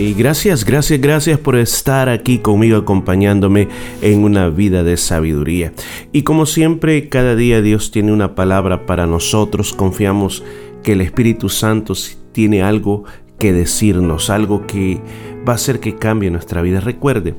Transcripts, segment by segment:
Y gracias, gracias, gracias por estar aquí conmigo acompañándome en una vida de sabiduría. Y como siempre, cada día Dios tiene una palabra para nosotros. Confiamos que el Espíritu Santo tiene algo que decirnos, algo que va a hacer que cambie nuestra vida. Recuerde,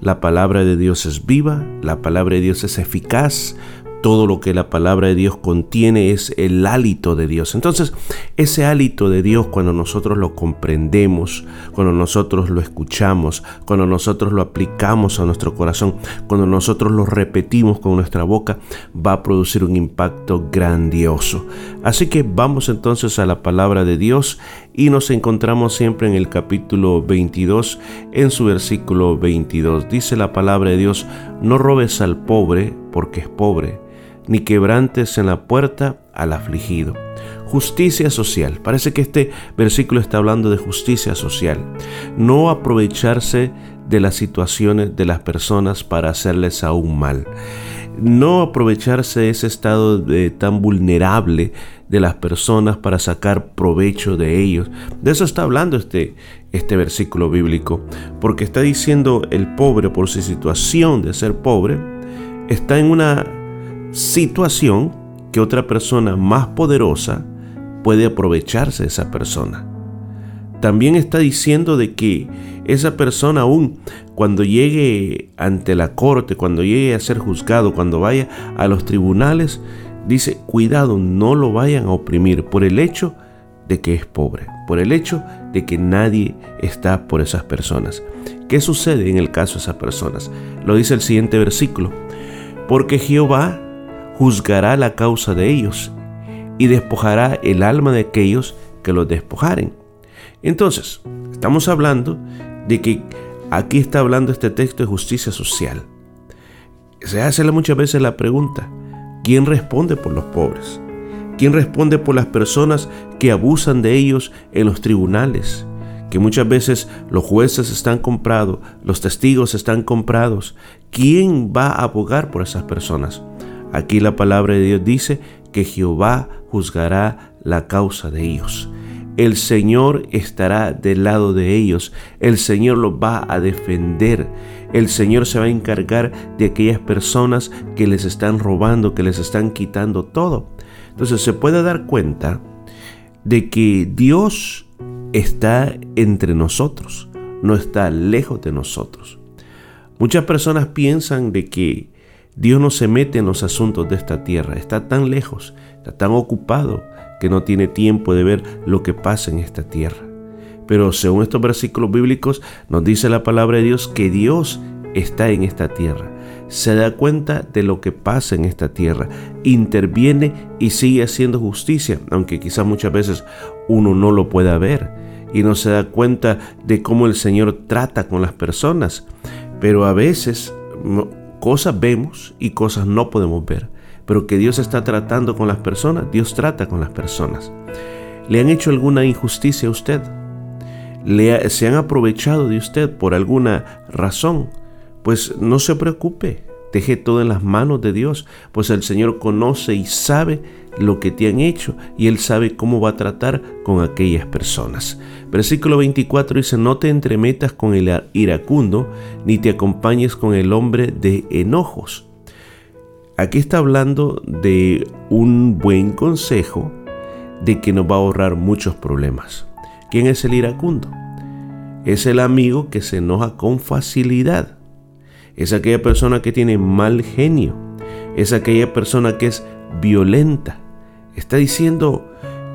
la palabra de Dios es viva, la palabra de Dios es eficaz, todo lo que la palabra de Dios contiene es el hálito de Dios. Entonces, ese hálito de Dios cuando nosotros lo comprendemos, cuando nosotros lo escuchamos, cuando nosotros lo aplicamos a nuestro corazón, cuando nosotros lo repetimos con nuestra boca, va a producir un impacto grandioso. Así que vamos entonces a la palabra de Dios y nos encontramos siempre en el capítulo 22, en su versículo 22. Dice la palabra de Dios, no robes al pobre porque es pobre ni quebrantes en la puerta al afligido. Justicia social. Parece que este versículo está hablando de justicia social. No aprovecharse de las situaciones de las personas para hacerles aún mal. No aprovecharse de ese estado de, tan vulnerable de las personas para sacar provecho de ellos. De eso está hablando este, este versículo bíblico. Porque está diciendo el pobre por su situación de ser pobre, está en una situación que otra persona más poderosa puede aprovecharse de esa persona. También está diciendo de que esa persona aún cuando llegue ante la corte, cuando llegue a ser juzgado, cuando vaya a los tribunales, dice, cuidado, no lo vayan a oprimir por el hecho de que es pobre, por el hecho de que nadie está por esas personas. ¿Qué sucede en el caso de esas personas? Lo dice el siguiente versículo. Porque Jehová juzgará la causa de ellos y despojará el alma de aquellos que los despojaren. Entonces, estamos hablando de que aquí está hablando este texto de justicia social. Se hace muchas veces la pregunta, ¿quién responde por los pobres? ¿Quién responde por las personas que abusan de ellos en los tribunales? Que muchas veces los jueces están comprados, los testigos están comprados. ¿Quién va a abogar por esas personas? Aquí la palabra de Dios dice que Jehová juzgará la causa de ellos. El Señor estará del lado de ellos. El Señor los va a defender. El Señor se va a encargar de aquellas personas que les están robando, que les están quitando todo. Entonces se puede dar cuenta de que Dios está entre nosotros, no está lejos de nosotros. Muchas personas piensan de que Dios no se mete en los asuntos de esta tierra, está tan lejos, está tan ocupado que no tiene tiempo de ver lo que pasa en esta tierra. Pero según estos versículos bíblicos nos dice la palabra de Dios que Dios está en esta tierra, se da cuenta de lo que pasa en esta tierra, interviene y sigue haciendo justicia, aunque quizás muchas veces uno no lo pueda ver y no se da cuenta de cómo el Señor trata con las personas. Pero a veces Cosas vemos y cosas no podemos ver, pero que Dios está tratando con las personas, Dios trata con las personas. ¿Le han hecho alguna injusticia a usted? ¿Le ¿Se han aprovechado de usted por alguna razón? Pues no se preocupe, deje todo en las manos de Dios, pues el Señor conoce y sabe lo que te han hecho y Él sabe cómo va a tratar con aquellas personas. Versículo 24 dice, no te entremetas con el iracundo, ni te acompañes con el hombre de enojos. Aquí está hablando de un buen consejo de que nos va a ahorrar muchos problemas. ¿Quién es el iracundo? Es el amigo que se enoja con facilidad. Es aquella persona que tiene mal genio. Es aquella persona que es violenta. Está diciendo,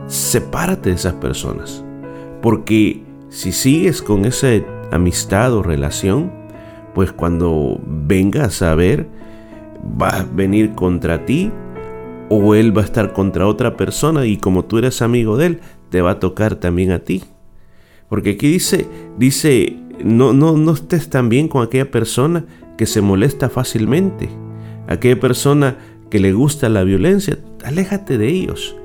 sepárate de esas personas. Porque si sigues con esa amistad o relación, pues cuando vengas a ver, va a venir contra ti o él va a estar contra otra persona y como tú eres amigo de él, te va a tocar también a ti. Porque aquí dice, dice, no, no, no estés tan bien con aquella persona que se molesta fácilmente, aquella persona que le gusta la violencia, aléjate de ellos.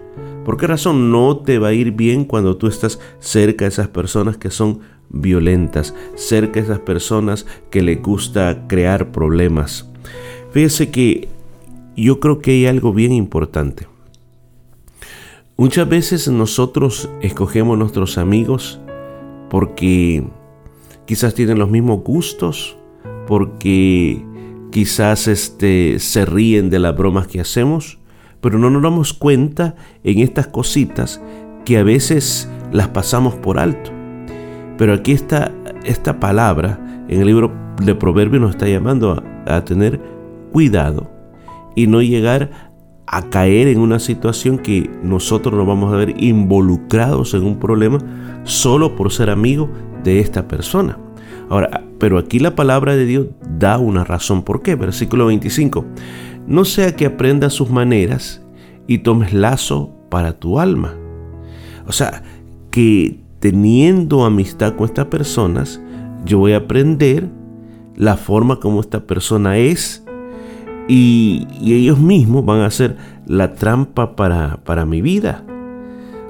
¿Por qué razón no te va a ir bien cuando tú estás cerca de esas personas que son violentas, cerca de esas personas que les gusta crear problemas? Fíjese que yo creo que hay algo bien importante. Muchas veces nosotros escogemos nuestros amigos porque quizás tienen los mismos gustos, porque quizás este, se ríen de las bromas que hacemos, pero no nos damos cuenta en estas cositas que a veces las pasamos por alto. Pero aquí está esta palabra en el libro de Proverbios nos está llamando a, tener cuidado y no llegar a caer en una situación que nosotros nos vamos a ver involucrados en un problema solo por ser amigo de esta persona. Ahora, pero aquí la palabra de Dios da una razón por qué. Versículo 25 no sea que aprendas sus maneras y tomes lazo para tu alma. O sea, que teniendo amistad con estas personas, yo voy a aprender la forma como esta persona es y, ellos mismos van a hacer la trampa para, para mi vida.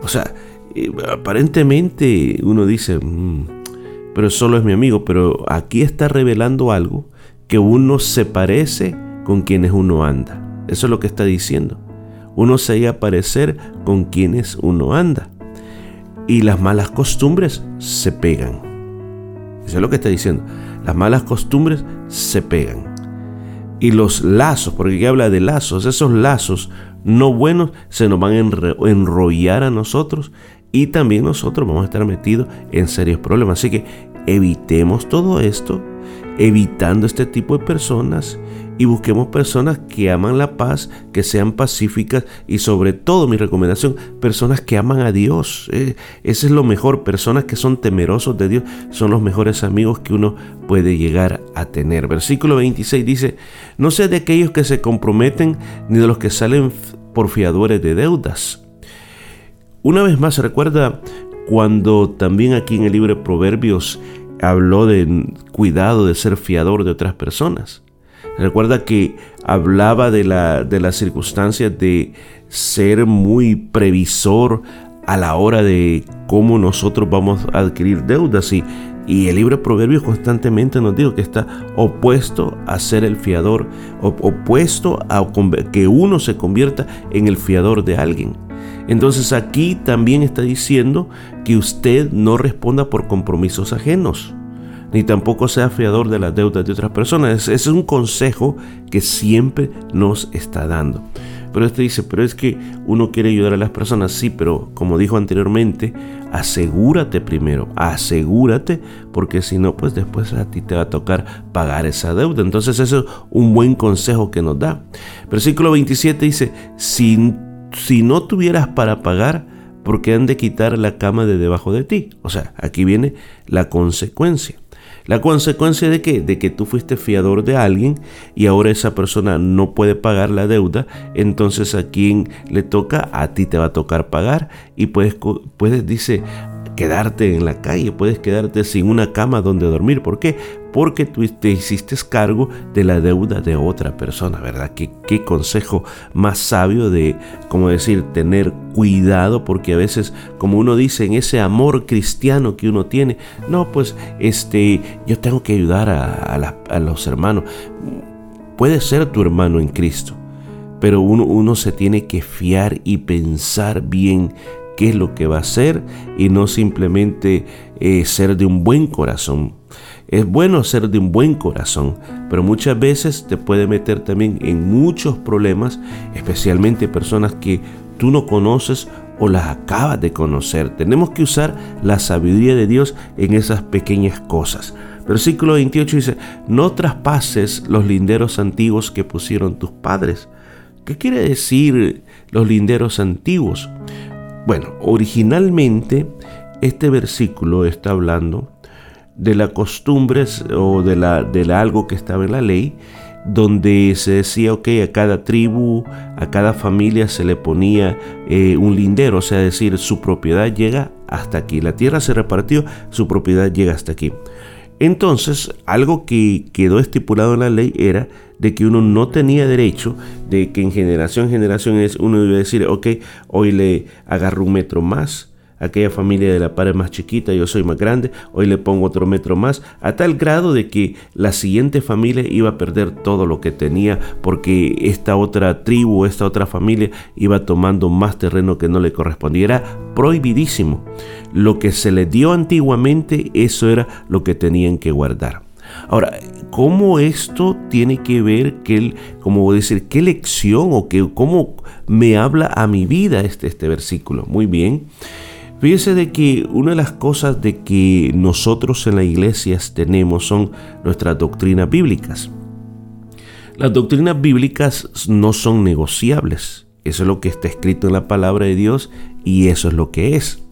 O sea, eh, aparentemente uno dice, mm, pero solo es mi amigo, pero aquí está revelando algo que uno se parece con quienes uno anda. Eso es lo que está diciendo. Uno se va a parecer con quienes uno anda. Y las malas costumbres se pegan. Eso es lo que está diciendo. Las malas costumbres se pegan. Y los lazos, porque aquí habla de lazos, esos lazos no buenos se nos van a enrollar a nosotros y también nosotros vamos a estar metidos en serios problemas. Así que evitemos todo esto, evitando este tipo de personas y busquemos personas que aman la paz, que sean pacíficas y sobre todo mi recomendación, personas que aman a Dios. Eh, ese es lo mejor, personas que son temerosos de Dios son los mejores amigos que uno puede llegar a tener. Versículo 26 dice, no sé de aquellos que se comprometen ni de los que salen por fiadores de deudas. Una vez más, recuerda cuando también aquí en el libro de Proverbios habló de cuidado de ser fiador de otras personas. Recuerda que hablaba de la, de las circunstancias de ser muy previsor a la hora de cómo nosotros vamos a adquirir deudas y, y el libro de Proverbios constantemente nos dice que está opuesto a ser el fiador, opuesto a que uno se convierta en el fiador de alguien. Entonces aquí también está diciendo que usted no responda por compromisos ajenos ni tampoco sea fiador de las deudas de otras personas. Ese es un consejo que siempre nos está dando. Pero este dice, pero es que uno quiere ayudar a las personas, sí, pero como dijo anteriormente, asegúrate primero, asegúrate, porque si no, pues después a ti te va a tocar pagar esa deuda. Entonces eso es un buen consejo que nos da. Versículo 27 dice, si, si no tuvieras para pagar, ¿por qué han de quitar la cama de debajo de ti? O sea, aquí viene la consecuencia. La consecuencia de qué? De que tú fuiste fiador de alguien y ahora esa persona no puede pagar la deuda, entonces a quien le toca, a ti te va a tocar pagar y puedes, puedes dice, quedarte en la calle, puedes quedarte sin una cama donde dormir. ¿Por qué? Porque tú te hiciste cargo de la deuda de otra persona, ¿verdad? ¿Qué, qué consejo más sabio de, como decir, tener cuidado, porque a veces, como uno dice, en ese amor cristiano que uno tiene, no, pues, este, yo tengo que ayudar a, a los hermanos. Puede ser tu hermano en Cristo, pero uno, uno se tiene que fiar y pensar bien qué es lo que va a hacer y no simplemente eh, ser de un buen corazón. Es bueno ser de un buen corazón, pero muchas veces te puede meter también en muchos problemas, especialmente personas que tú no conoces o las acabas de conocer. Tenemos que usar la sabiduría de Dios en esas pequeñas cosas. Versículo 28 dice, no traspases los linderos antiguos que pusieron tus padres. ¿Qué quiere decir los linderos antiguos? Bueno, originalmente este versículo está hablando de las costumbres o de, la, de algo que estaba en la ley donde se decía, ok, a cada tribu, a cada familia se le ponía eh, un lindero, o sea, decir, su propiedad llega hasta aquí, la tierra se repartió, su propiedad llega hasta aquí. Entonces, algo que quedó estipulado en la ley era de que uno no tenía derecho de que en generación en generación uno iba a decir, ok, hoy le agarro un metro más, aquella familia de la par es más chiquita, yo soy más grande, hoy le pongo otro metro más, a tal grado de que la siguiente familia iba a perder todo lo que tenía porque esta otra tribu, esta otra familia iba tomando más terreno que no le correspondía. Era prohibidísimo. Lo que se le dio antiguamente, eso era lo que tenían que guardar. Ahora, ¿cómo esto tiene que ver, que, como decir, qué lección o que, cómo me habla a mi vida este, este versículo? Muy bien. Fíjese de que una de las cosas de que nosotros en las iglesias tenemos son nuestras doctrinas bíblicas. Las doctrinas bíblicas no son negociables. Eso es lo que está escrito en la palabra de Dios y eso es lo que es.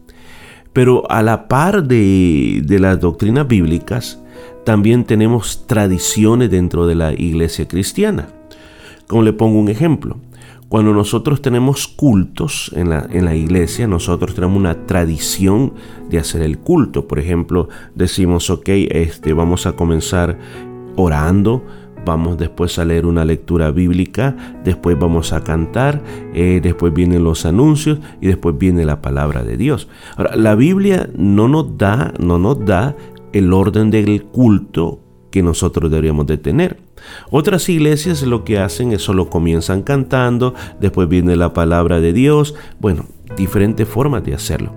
Pero a la par de, de las doctrinas bíblicas, también tenemos tradiciones dentro de la iglesia cristiana. Como le pongo un ejemplo, cuando nosotros tenemos cultos en la, en la, iglesia, nosotros tenemos una tradición de hacer el culto. Por ejemplo, decimos, ok, este, vamos a comenzar orando, vamos después a leer una lectura bíblica, después vamos a cantar, eh, después vienen los anuncios y después viene la palabra de Dios. Ahora, la Biblia no nos da, no nos da el orden del culto que nosotros deberíamos de tener. Otras iglesias lo que hacen es solo comienzan cantando, después viene la palabra de Dios, bueno, diferentes formas de hacerlo.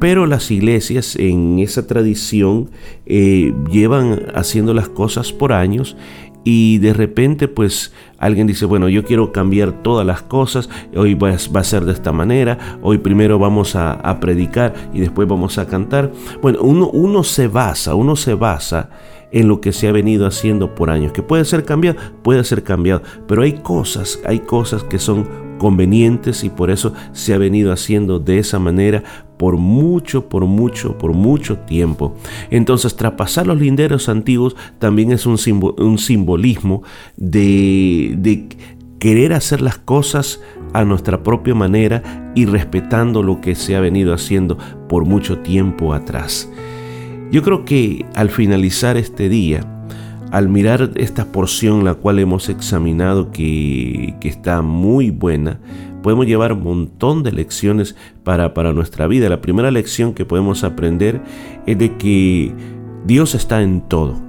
Pero las iglesias en esa tradición eh, llevan haciendo las cosas por años y de repente pues alguien dice, bueno, yo quiero cambiar todas las cosas, hoy va, a ser de esta manera, hoy primero vamos a, a predicar y después vamos a cantar. Bueno, uno, uno se basa, uno se basa en lo que se ha venido haciendo por años. Que puede ser cambiado, puede ser cambiado, pero hay cosas, hay cosas que son convenientes y por eso se ha venido haciendo de esa manera por mucho, por mucho, por mucho tiempo. Entonces, traspasar los linderos antiguos también es un, simbolismo de querer hacer las cosas a nuestra propia manera y respetando lo que se ha venido haciendo por mucho tiempo atrás. Yo creo que al finalizar este día, al mirar esta porción la cual hemos examinado que, está muy buena, podemos llevar un montón de lecciones para, para nuestra vida. La primera lección que podemos aprender es de que Dios está en todo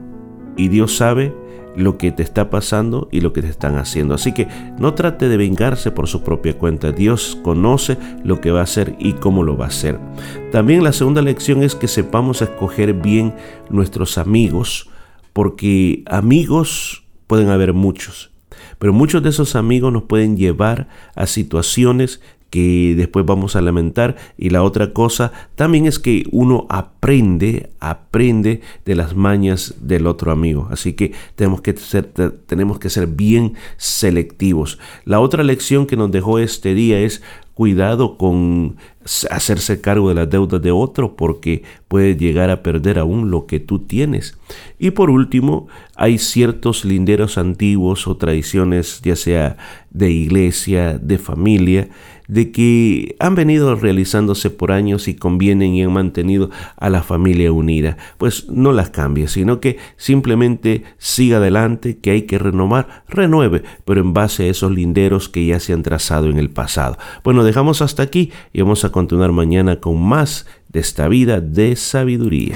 y Dios sabe lo que te está pasando y lo que te están haciendo. Así que no trate de vengarse por su propia cuenta. Dios conoce lo que va a hacer y cómo lo va a hacer. También la segunda lección es que sepamos escoger bien nuestros amigos, porque amigos pueden haber muchos. Pero muchos de esos amigos nos pueden llevar a situaciones que después vamos a lamentar. Y la otra cosa también es que uno aprende, aprende de las mañas del otro amigo. Así que tenemos que ser, tenemos que ser bien selectivos. La otra lección que nos dejó este día es cuidado con hacerse cargo de las deudas de otro porque puede llegar a perder aún lo que tú tienes. Y por último, hay ciertos linderos antiguos o tradiciones, ya sea de iglesia, de familia, de que han venido realizándose por años y convienen y han mantenido a la familia unida. Pues no las cambie, sino que simplemente siga adelante, que hay que renovar, renueve, pero en base a esos linderos que ya se han trazado en el pasado. Bueno, dejamos hasta aquí y vamos a continuar mañana con más de esta vida de sabiduría.